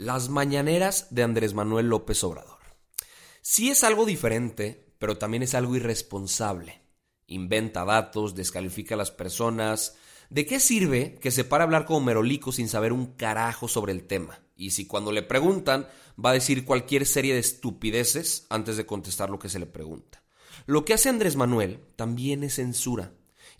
Las mañaneras de Andrés Manuel López Obrador. Sí es algo diferente, pero también es algo irresponsable. Inventa datos, descalifica a las personas. ¿De qué sirve que se para a hablar como merolico sin saber un carajo sobre el tema? Y si cuando le preguntan va a decir cualquier serie de estupideces antes de contestar lo que se le pregunta. Lo que hace Andrés Manuel también es censura.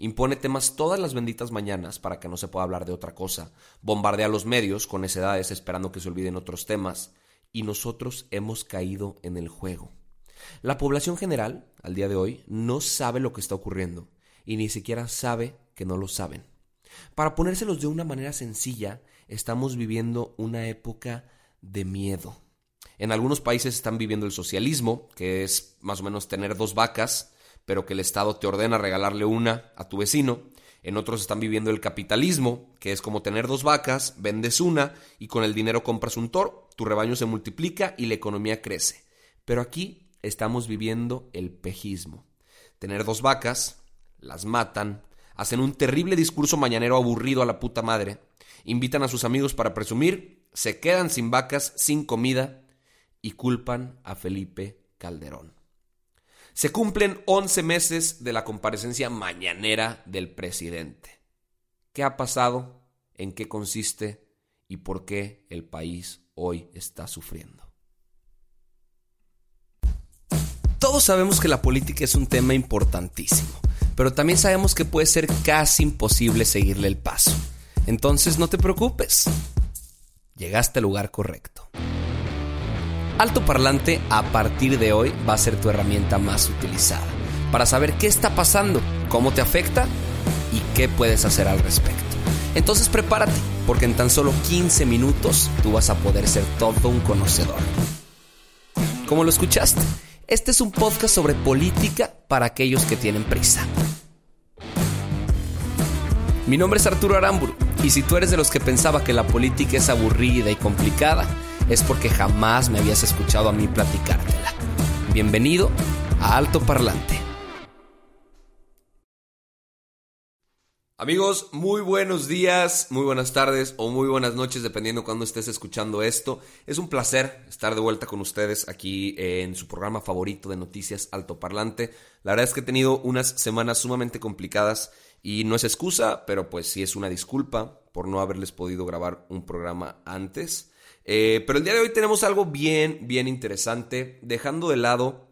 Impone temas todas las benditas mañanas para que no se pueda hablar de otra cosa. Bombardea los medios con necedades esperando que se olviden otros temas. Y nosotros hemos caído en el juego. La población general, al día de hoy, no sabe lo que está ocurriendo y ni siquiera sabe que no lo saben. Para ponérselos de una manera sencilla, estamos viviendo una época de miedo. En algunos países están viviendo el socialismo, que es más o menos tener dos vacas, pero que el Estado te ordena regalarle una a tu vecino. En otros están viviendo el capitalismo, que es como tener dos vacas, vendes una y con el dinero compras un toro, tu rebaño se multiplica y la economía crece. Pero aquí estamos viviendo el pejismo. Tener dos vacas, las matan, hacen un terrible discurso mañanero aburrido a la puta madre, invitan a sus amigos para presumir, se quedan sin vacas, sin comida y culpan a Felipe Calderón. Se cumplen 11 meses de la comparecencia mañanera del presidente. ¿Qué ha pasado? ¿En qué consiste? ¿Y por qué el país hoy está sufriendo? Todos sabemos que la política es un tema importantísimo, pero también sabemos que puede ser casi imposible seguirle el paso. Entonces no te preocupes. Llegaste al lugar correcto. Alto Parlante a partir de hoy va a ser tu herramienta más utilizada para saber qué está pasando, cómo te afecta y qué puedes hacer al respecto. Entonces prepárate, porque en tan solo 15 minutos tú vas a poder ser todo un conocedor. ¿Cómo lo escuchaste? Este es un podcast sobre política para aquellos que tienen prisa. Mi nombre es Arturo Aramburu y si tú eres de los que pensaba que la política es aburrida y complicada, es porque jamás me habías escuchado a mí platicártela. Bienvenido a Alto Parlante. Amigos, muy buenos días, muy buenas tardes o muy buenas noches, dependiendo cuando estés escuchando esto. Es un placer estar de vuelta con ustedes aquí en su programa favorito de noticias Alto Parlante. La verdad es que he tenido unas semanas sumamente complicadas y no es excusa, pero pues sí es una disculpa por no haberles podido grabar un programa antes. Eh, pero el día de hoy tenemos algo bien, bien interesante, dejando de lado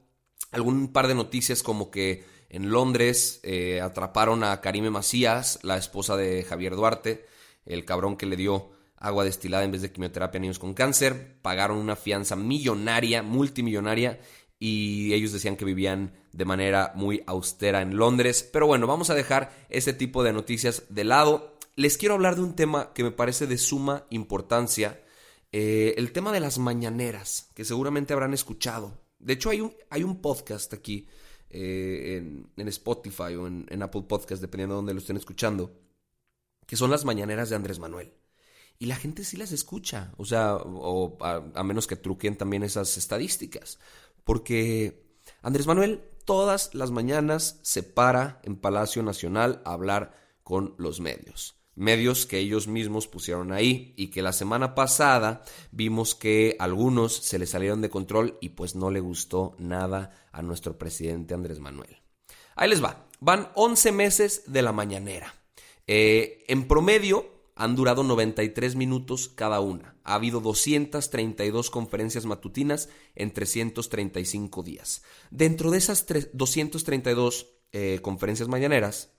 algún par de noticias como que en Londres eh, atraparon a Karime Macías, la esposa de Javier Duarte, el cabrón que le dio agua destilada en vez de quimioterapia a niños con cáncer, pagaron una fianza millonaria, multimillonaria, y ellos decían que vivían de manera muy austera en Londres. Pero bueno, vamos a dejar ese tipo de noticias de lado. Les quiero hablar de un tema que me parece de suma importancia eh, el tema de las mañaneras, que seguramente habrán escuchado. De hecho, hay un, hay un podcast aquí eh, en, Spotify o en, Apple Podcast, dependiendo de dónde lo estén escuchando, que son las mañaneras de Andrés Manuel. Y la gente sí las escucha, o sea, o a, menos que truquen también esas estadísticas. Porque Andrés Manuel todas las mañanas se para en Palacio Nacional a hablar con los medios medios que ellos mismos pusieron ahí y que la semana pasada vimos que algunos se le salieron de control y pues no le gustó nada a nuestro presidente Andrés Manuel. Ahí les va, van 11 meses de la mañanera. Eh, en promedio han durado 93 minutos cada una. Ha habido 232 conferencias matutinas en 335 días. Dentro de esas 232 eh, conferencias mañaneras,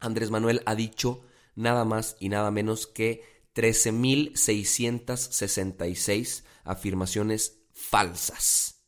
Andrés Manuel ha dicho nada más y nada menos que 13.666 afirmaciones falsas.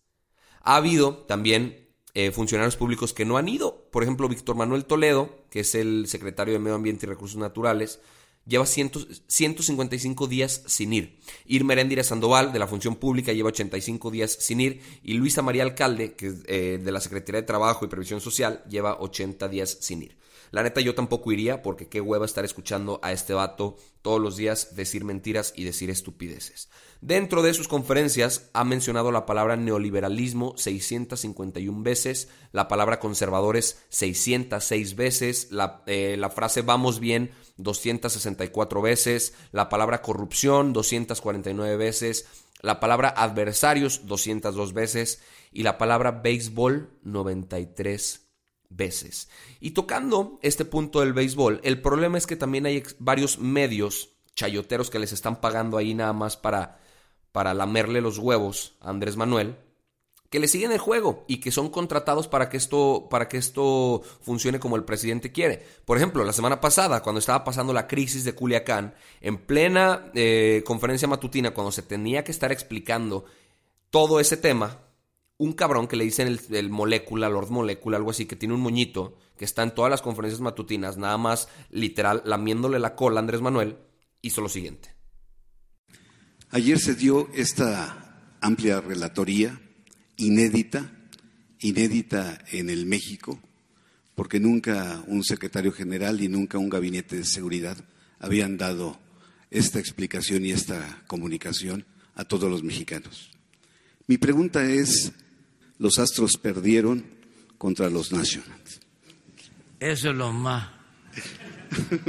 Ha habido también eh, funcionarios públicos que no han ido. Por ejemplo, Víctor Manuel Toledo, que es el secretario de Medio Ambiente y Recursos Naturales, lleva 155 días sin ir. Irma Eréndira Sandoval, de la Función Pública, lleva 85 días sin ir. Y Luisa María Alcalde, que eh, de la Secretaría de Trabajo y Previsión Social, lleva 80 días sin ir. La neta, yo tampoco iría porque qué hueva estar escuchando a este vato todos los días decir mentiras y decir estupideces. Dentro de sus conferencias ha mencionado la palabra neoliberalismo 651 veces, la palabra conservadores 606 veces, la, eh, la frase vamos bien 264 veces, la palabra corrupción 249 veces, la palabra adversarios 202 veces y la palabra béisbol 93 veces. Y tocando este punto del béisbol, el problema es que también hay varios medios chayoteros que les están pagando ahí nada más para, para lamerle los huevos a Andrés Manuel, que le siguen el juego y que son contratados para que esto, para que esto funcione como el presidente quiere. Por ejemplo, la semana pasada, cuando estaba pasando la crisis de Culiacán, en plena eh, conferencia matutina, cuando se tenía que estar explicando todo ese tema, un cabrón que le dicen el, el molécula, Lord Molécula, algo así, que tiene un moñito, que está en todas las conferencias matutinas, nada más literal lamiéndole la cola a Andrés Manuel, hizo lo siguiente. Ayer se dio esta amplia relatoría, inédita, inédita en el México, porque nunca un secretario general y nunca un gabinete de seguridad habían dado esta explicación y esta comunicación a todos los mexicanos. Mi pregunta es, los Astros perdieron contra los Nationals. Eso es lo más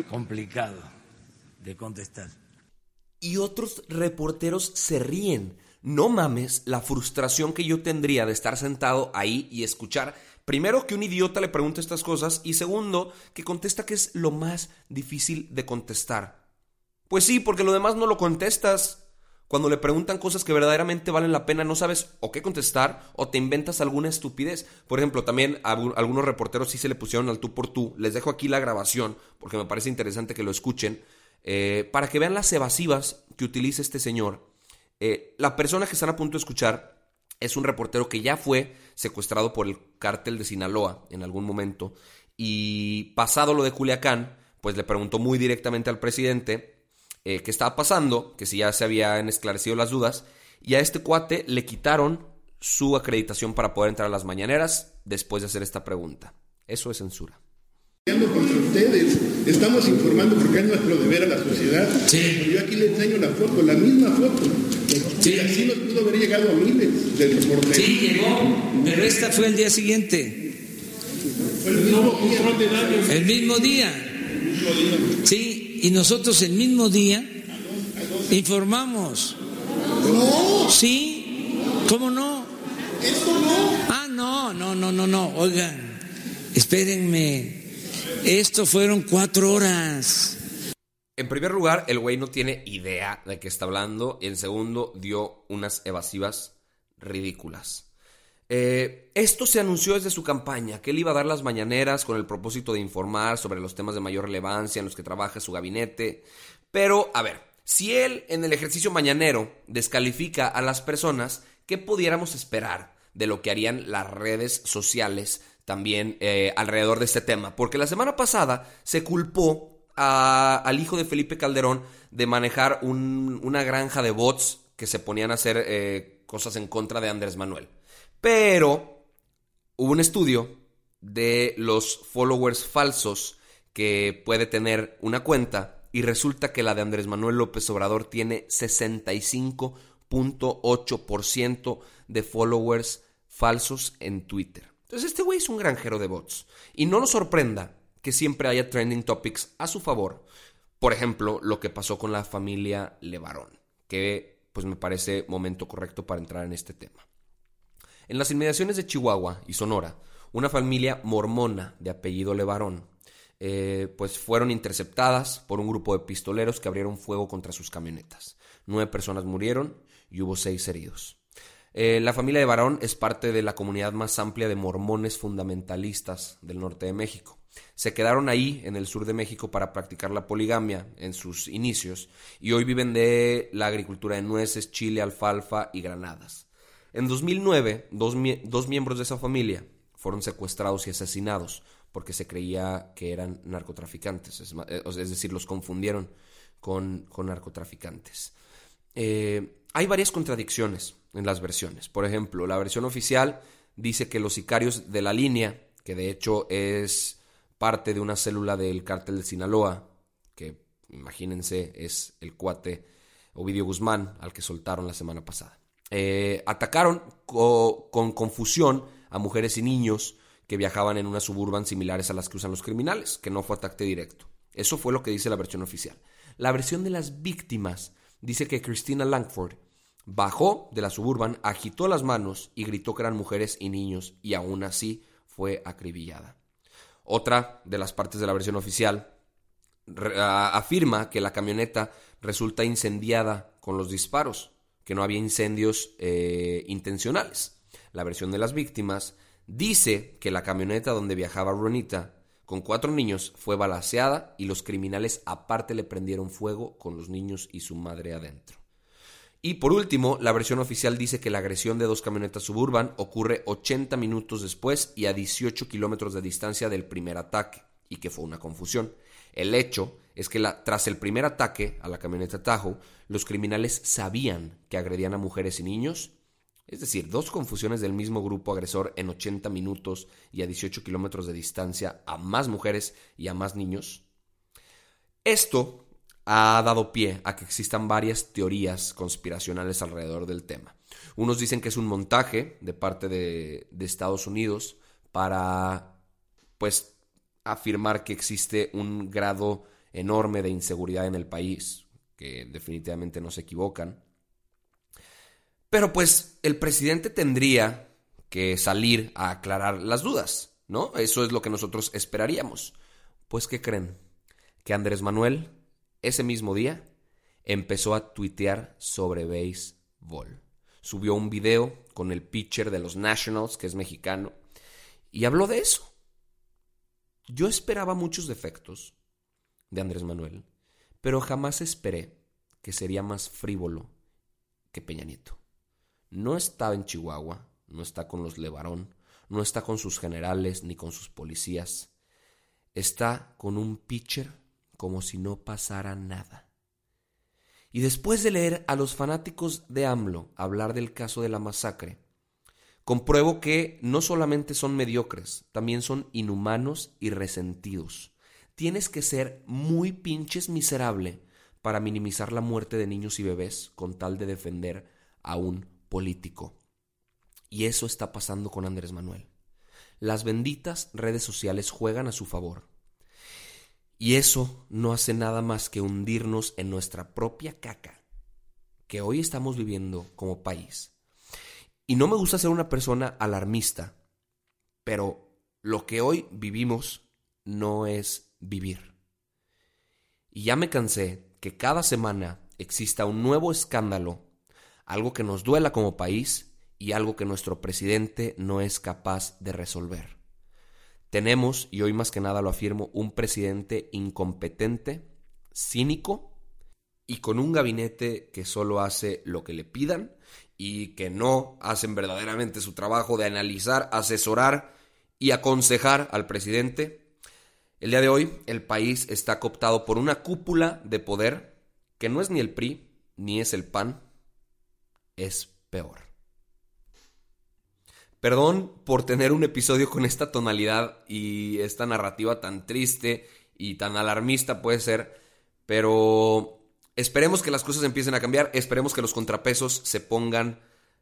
complicado de contestar. Y otros reporteros se ríen. No mames la frustración que yo tendría de estar sentado ahí y escuchar, primero, que un idiota le pregunte estas cosas y segundo, que contesta que es lo más difícil de contestar. Pues sí, porque lo demás no lo contestas. Cuando le preguntan cosas que verdaderamente valen la pena, no sabes o qué contestar o te inventas alguna estupidez. Por ejemplo, también algunos reporteros sí se le pusieron al tú por tú. Les dejo aquí la grabación porque me parece interesante que lo escuchen. Eh, para que vean las evasivas que utiliza este señor. Eh, la persona que están a punto de escuchar es un reportero que ya fue secuestrado por el cártel de Sinaloa en algún momento. Y pasado lo de Culiacán, pues le preguntó muy directamente al presidente eh, qué estaba pasando, que si ya se habían esclarecido las dudas, y a este cuate le quitaron su acreditación para poder entrar a las mañaneras después de hacer esta pregunta. Eso es censura. Contra ustedes, estamos informando porque es nuestro deber a la sociedad. Sí. Yo aquí les enseño la foto, la misma foto. Sí. Y así nos pudo haber llegado a miles de reporteros. Sí, llegó, pero esta fue el día siguiente. Fue el mismo día. El mismo día. El mismo día. Sí, y nosotros el mismo día informamos. No. ¿Sí? ¿Cómo no? Eso no. Ah, no, no, no, no, no. Oigan, espérenme. Esto fueron cuatro horas. En primer lugar, el güey no tiene idea de qué está hablando. Y en segundo, dio unas evasivas ridículas. Eh, esto se anunció desde su campaña, que él iba a dar las mañaneras con el propósito de informar sobre los temas de mayor relevancia en los que trabaja su gabinete. Pero, a ver, si él en el ejercicio mañanero descalifica a las personas, ¿qué pudiéramos esperar de lo que harían las redes sociales también eh, alrededor de este tema? Porque la semana pasada se culpó al hijo de Felipe Calderón de manejar una granja de bots que se ponían a hacer eh, cosas en contra de Andrés Manuel. Pero hubo un estudio de los followers falsos que puede tener una cuenta y resulta que la de Andrés Manuel López Obrador tiene 65.8% de followers falsos en Twitter. Entonces este güey es un granjero de bots. Y no nos sorprenda que siempre haya trending topics a su favor. Por ejemplo, lo que pasó con la familia Levarón, que pues me parece momento correcto para entrar en este tema. En las inmediaciones de Chihuahua y Sonora, una familia mormona de apellido Levarón, eh, pues fueron interceptadas por un grupo de pistoleros que abrieron fuego contra sus camionetas. Nueve personas murieron y hubo seis heridos. Eh, la familia de Varón es parte de la comunidad más amplia de mormones fundamentalistas del norte de México. Se quedaron ahí, en el sur de México, para practicar la poligamia en sus inicios y hoy viven de la agricultura de nueces, chile, alfalfa y granadas. En 2009, dos, miembros de esa familia fueron secuestrados y asesinados porque se creía que eran narcotraficantes, es, eh, decir, los confundieron con, narcotraficantes. Eh, hay varias contradicciones en las versiones. Por ejemplo, la versión oficial dice que los sicarios de la línea, que de hecho es parte de una célula del cártel de Sinaloa, que imagínense es el cuate Ovidio Guzmán al que soltaron la semana pasada. Eh, atacaron con confusión a mujeres y niños que viajaban en unas suburban similares a las que usan los criminales, que no fue ataque directo. Eso fue lo que dice la versión oficial. La versión de las víctimas dice que Christina Langford bajó de la suburban, agitó las manos y gritó que eran mujeres y niños y aún así fue acribillada. Otra de las partes de la versión oficial afirma que la camioneta resulta incendiada con los disparos, que no había incendios eh, intencionales. La versión de las víctimas dice que la camioneta donde viajaba Ronita con cuatro niños fue balaseada y los criminales aparte le prendieron fuego con los niños y su madre adentro. Y por último, la versión oficial dice que la agresión de dos camionetas suburban ocurre 80 minutos después y a 18 kilómetros de distancia del primer ataque, y que fue una confusión. El hecho es que tras el primer ataque a la camioneta Tahoe, los criminales sabían que agredían a mujeres y niños, es decir, dos confusiones del mismo grupo agresor en 80 minutos y a 18 kilómetros de distancia a más mujeres y a más niños. Esto ha dado pie a que existan varias teorías conspiracionales alrededor del tema. Unos dicen que es un montaje de parte de, de Estados Unidos para, pues, afirmar que existe un grado enorme de inseguridad en el país, que definitivamente no se equivocan. Pero pues el presidente tendría que salir a aclarar las dudas, ¿no? Eso es lo que nosotros esperaríamos. Pues ¿qué creen? Que Andrés Manuel ese mismo día empezó a tuitear sobre béisbol. Subió un video con el pitcher de los Nationals, que es mexicano, y habló de eso. Yo esperaba muchos defectos de Andrés Manuel, pero jamás esperé que sería más frívolo que Peña Nieto. No está en Chihuahua, no está con los Levarón, no está con sus generales ni con sus policías. Está con un pitcher como si no pasara nada. Y después de leer a los fanáticos de AMLO hablar del caso de la masacre, compruebo que no solamente son mediocres, también son inhumanos y resentidos. Tienes que ser muy pinches miserable para minimizar la muerte de niños y bebés con tal de defender a un político. Y eso está pasando con Andrés Manuel. Las benditas redes sociales juegan a su favor. Y eso no hace nada más que hundirnos en nuestra propia caca que hoy estamos viviendo como país. Y no me gusta ser una persona alarmista, pero lo que hoy vivimos no es vivir. Y ya me cansé que cada semana exista un nuevo escándalo, algo que nos duela como país y algo que nuestro presidente no es capaz de resolver. Tenemos, y hoy más que nada lo afirmo, un presidente incompetente, cínico y con un gabinete que solo hace lo que le pidan y que no hacen verdaderamente su trabajo de analizar, asesorar y aconsejar al presidente. El día de hoy el país está cooptado por una cúpula de poder que no es ni el PRI ni es el PAN, es peor. Perdón por tener un episodio con esta tonalidad y esta narrativa tan triste y tan alarmista puede ser, pero Esperemos que las cosas empiecen a cambiar, esperemos que los contrapesos se pongan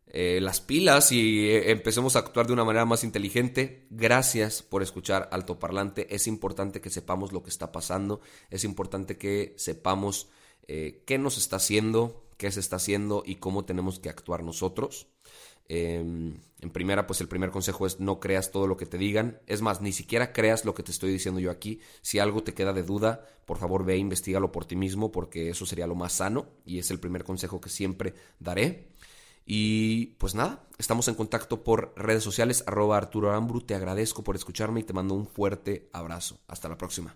eh, las pilas y eh, empecemos a actuar de una manera más inteligente. Gracias por escuchar Altoparlante. Es importante que sepamos lo que está pasando, es importante que sepamos eh, qué nos está haciendo, qué se está haciendo y cómo tenemos que actuar nosotros. Em, en primera, pues el primer consejo es no creas todo lo que te digan. Es más, ni siquiera creas lo que te estoy diciendo yo aquí. Si algo te queda de duda, por favor ve e investigalo por ti mismo porque eso sería lo más sano y es el primer consejo que siempre daré. Y pues nada, estamos en contacto por redes sociales, arroba Arturo Arambru. Te agradezco por escucharme y te mando un fuerte abrazo. Hasta la próxima.